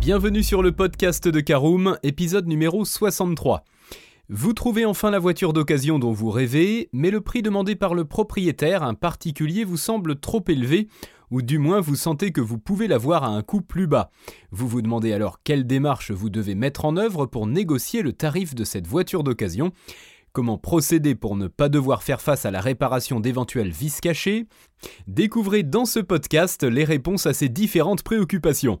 Bienvenue sur le podcast de Caroom, épisode numéro 63. Vous trouvez enfin la voiture d'occasion dont vous rêvez, mais le prix demandé par le propriétaire, un particulier, vous semble trop élevé, ou du moins vous sentez que vous pouvez l'avoir à un coût plus bas. Vous vous demandez alors quelle démarche vous devez mettre en œuvre pour négocier le tarif de cette voiture d'occasion. Comment procéder pour ne pas devoir faire face à la réparation d'éventuels vis cachés? Découvrez dans ce podcast les réponses à ces différentes préoccupations.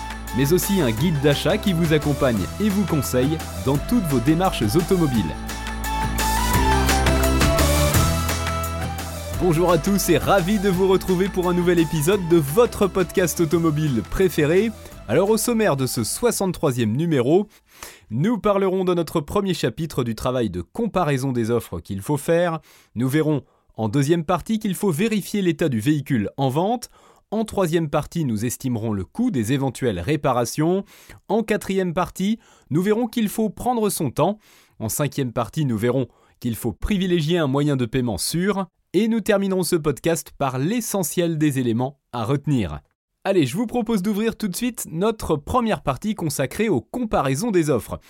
mais aussi un guide d'achat qui vous accompagne et vous conseille dans toutes vos démarches automobiles. Bonjour à tous et ravi de vous retrouver pour un nouvel épisode de votre podcast automobile préféré. Alors au sommaire de ce 63e numéro, nous parlerons de notre premier chapitre du travail de comparaison des offres qu'il faut faire. Nous verrons en deuxième partie qu'il faut vérifier l'état du véhicule en vente. En troisième partie, nous estimerons le coût des éventuelles réparations. En quatrième partie, nous verrons qu'il faut prendre son temps. En cinquième partie, nous verrons qu'il faut privilégier un moyen de paiement sûr. Et nous terminerons ce podcast par l'essentiel des éléments à retenir. Allez, je vous propose d'ouvrir tout de suite notre première partie consacrée aux comparaisons des offres.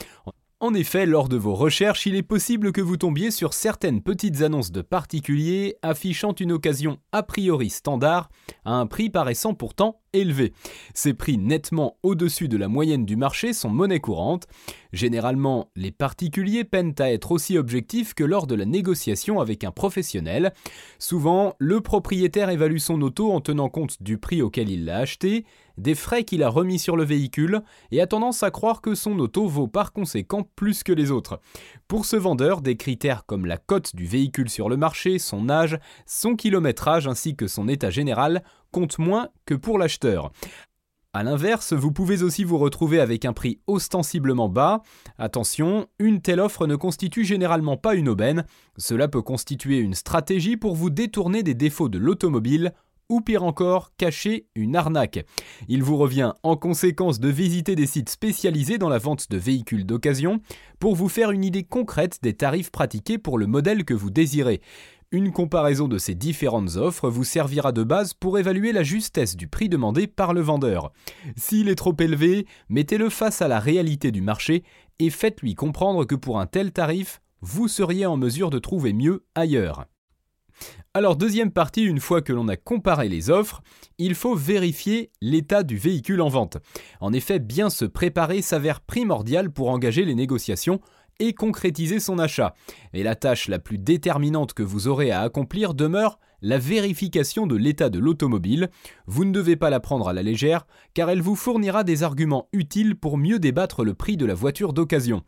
En effet, lors de vos recherches, il est possible que vous tombiez sur certaines petites annonces de particuliers affichant une occasion a priori standard à un prix paraissant pourtant élevé. Ces prix nettement au-dessus de la moyenne du marché sont monnaie courante. Généralement, les particuliers peinent à être aussi objectifs que lors de la négociation avec un professionnel. Souvent, le propriétaire évalue son auto en tenant compte du prix auquel il l'a acheté, des frais qu'il a remis sur le véhicule et a tendance à croire que son auto vaut par conséquent plus que les autres. Pour ce vendeur, des critères comme la cote du véhicule sur le marché, son âge, son kilométrage ainsi que son état général comptent moins que pour l'acheteur. A l'inverse, vous pouvez aussi vous retrouver avec un prix ostensiblement bas. Attention, une telle offre ne constitue généralement pas une aubaine. Cela peut constituer une stratégie pour vous détourner des défauts de l'automobile ou pire encore, cacher une arnaque. Il vous revient en conséquence de visiter des sites spécialisés dans la vente de véhicules d'occasion pour vous faire une idée concrète des tarifs pratiqués pour le modèle que vous désirez. Une comparaison de ces différentes offres vous servira de base pour évaluer la justesse du prix demandé par le vendeur. S'il est trop élevé, mettez-le face à la réalité du marché et faites-lui comprendre que pour un tel tarif, vous seriez en mesure de trouver mieux ailleurs. Alors deuxième partie, une fois que l'on a comparé les offres, il faut vérifier l'état du véhicule en vente. En effet, bien se préparer s'avère primordial pour engager les négociations et concrétiser son achat. Et la tâche la plus déterminante que vous aurez à accomplir demeure la vérification de l'état de l'automobile. Vous ne devez pas la prendre à la légère, car elle vous fournira des arguments utiles pour mieux débattre le prix de la voiture d'occasion.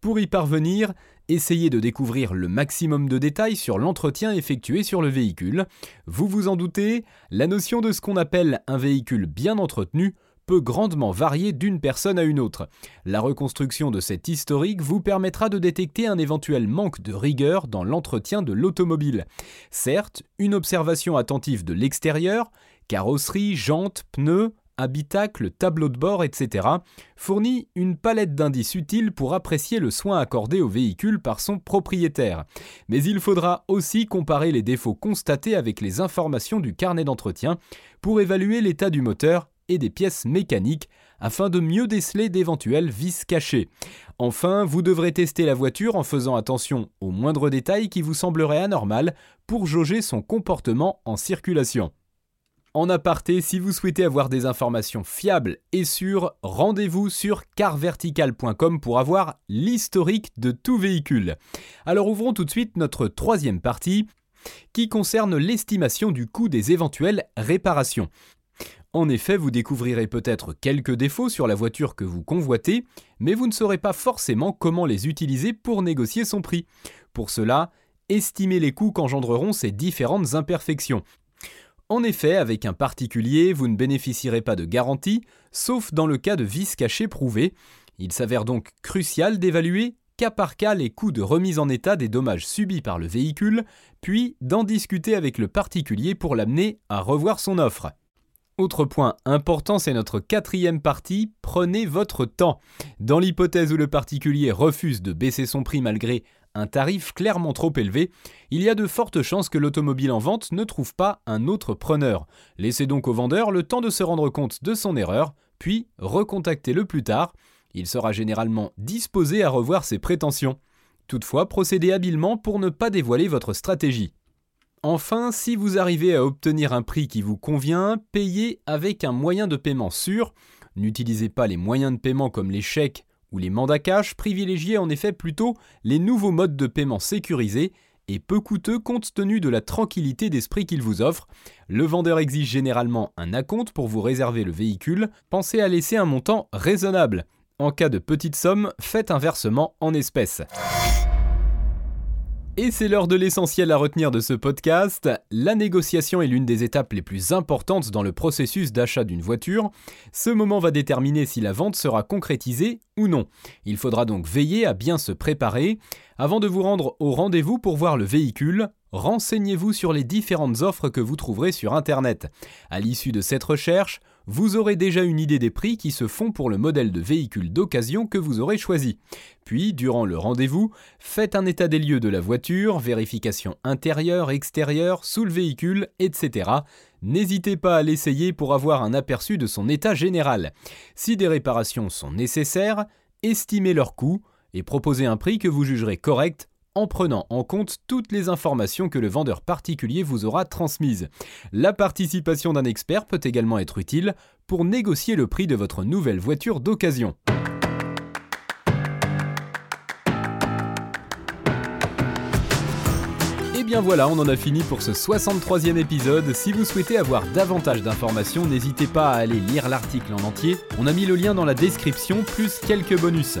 Pour y parvenir, essayez de découvrir le maximum de détails sur l'entretien effectué sur le véhicule. Vous vous en doutez, la notion de ce qu'on appelle un véhicule bien entretenu peut grandement varier d'une personne à une autre. La reconstruction de cet historique vous permettra de détecter un éventuel manque de rigueur dans l'entretien de l'automobile. Certes, une observation attentive de l'extérieur, carrosserie, jantes, pneus, habitacle, tableau de bord, etc., fournit une palette d'indices utiles pour apprécier le soin accordé au véhicule par son propriétaire. Mais il faudra aussi comparer les défauts constatés avec les informations du carnet d'entretien pour évaluer l'état du moteur et des pièces mécaniques afin de mieux déceler d'éventuels vis cachés. Enfin, vous devrez tester la voiture en faisant attention aux moindres détails qui vous sembleraient anormaux pour jauger son comportement en circulation. En aparté, si vous souhaitez avoir des informations fiables et sûres, rendez-vous sur carvertical.com pour avoir l'historique de tout véhicule. Alors ouvrons tout de suite notre troisième partie qui concerne l'estimation du coût des éventuelles réparations. En effet, vous découvrirez peut-être quelques défauts sur la voiture que vous convoitez, mais vous ne saurez pas forcément comment les utiliser pour négocier son prix. Pour cela, estimez les coûts qu'engendreront ces différentes imperfections. En effet, avec un particulier, vous ne bénéficierez pas de garantie, sauf dans le cas de vices cachés prouvés. Il s'avère donc crucial d'évaluer cas par cas les coûts de remise en état des dommages subis par le véhicule, puis d'en discuter avec le particulier pour l'amener à revoir son offre. Autre point important, c'est notre quatrième partie, prenez votre temps. Dans l'hypothèse où le particulier refuse de baisser son prix malgré un tarif clairement trop élevé, il y a de fortes chances que l'automobile en vente ne trouve pas un autre preneur. Laissez donc au vendeur le temps de se rendre compte de son erreur, puis recontactez-le plus tard. Il sera généralement disposé à revoir ses prétentions. Toutefois, procédez habilement pour ne pas dévoiler votre stratégie. Enfin, si vous arrivez à obtenir un prix qui vous convient, payez avec un moyen de paiement sûr. N'utilisez pas les moyens de paiement comme les chèques ou les mandats cash, privilégiez en effet plutôt les nouveaux modes de paiement sécurisés et peu coûteux compte tenu de la tranquillité d'esprit qu'ils vous offrent. Le vendeur exige généralement un acompte pour vous réserver le véhicule. Pensez à laisser un montant raisonnable. En cas de petite somme, faites un versement en espèces. Et c'est l'heure de l'essentiel à retenir de ce podcast. La négociation est l'une des étapes les plus importantes dans le processus d'achat d'une voiture. Ce moment va déterminer si la vente sera concrétisée ou non. Il faudra donc veiller à bien se préparer. Avant de vous rendre au rendez-vous pour voir le véhicule, renseignez-vous sur les différentes offres que vous trouverez sur Internet. À l'issue de cette recherche, vous aurez déjà une idée des prix qui se font pour le modèle de véhicule d'occasion que vous aurez choisi. Puis, durant le rendez-vous, faites un état des lieux de la voiture, vérification intérieure, extérieure, sous le véhicule, etc. N'hésitez pas à l'essayer pour avoir un aperçu de son état général. Si des réparations sont nécessaires, estimez leur coût et proposez un prix que vous jugerez correct en prenant en compte toutes les informations que le vendeur particulier vous aura transmises. La participation d'un expert peut également être utile pour négocier le prix de votre nouvelle voiture d'occasion. Et bien voilà, on en a fini pour ce 63e épisode. Si vous souhaitez avoir davantage d'informations, n'hésitez pas à aller lire l'article en entier. On a mis le lien dans la description, plus quelques bonus.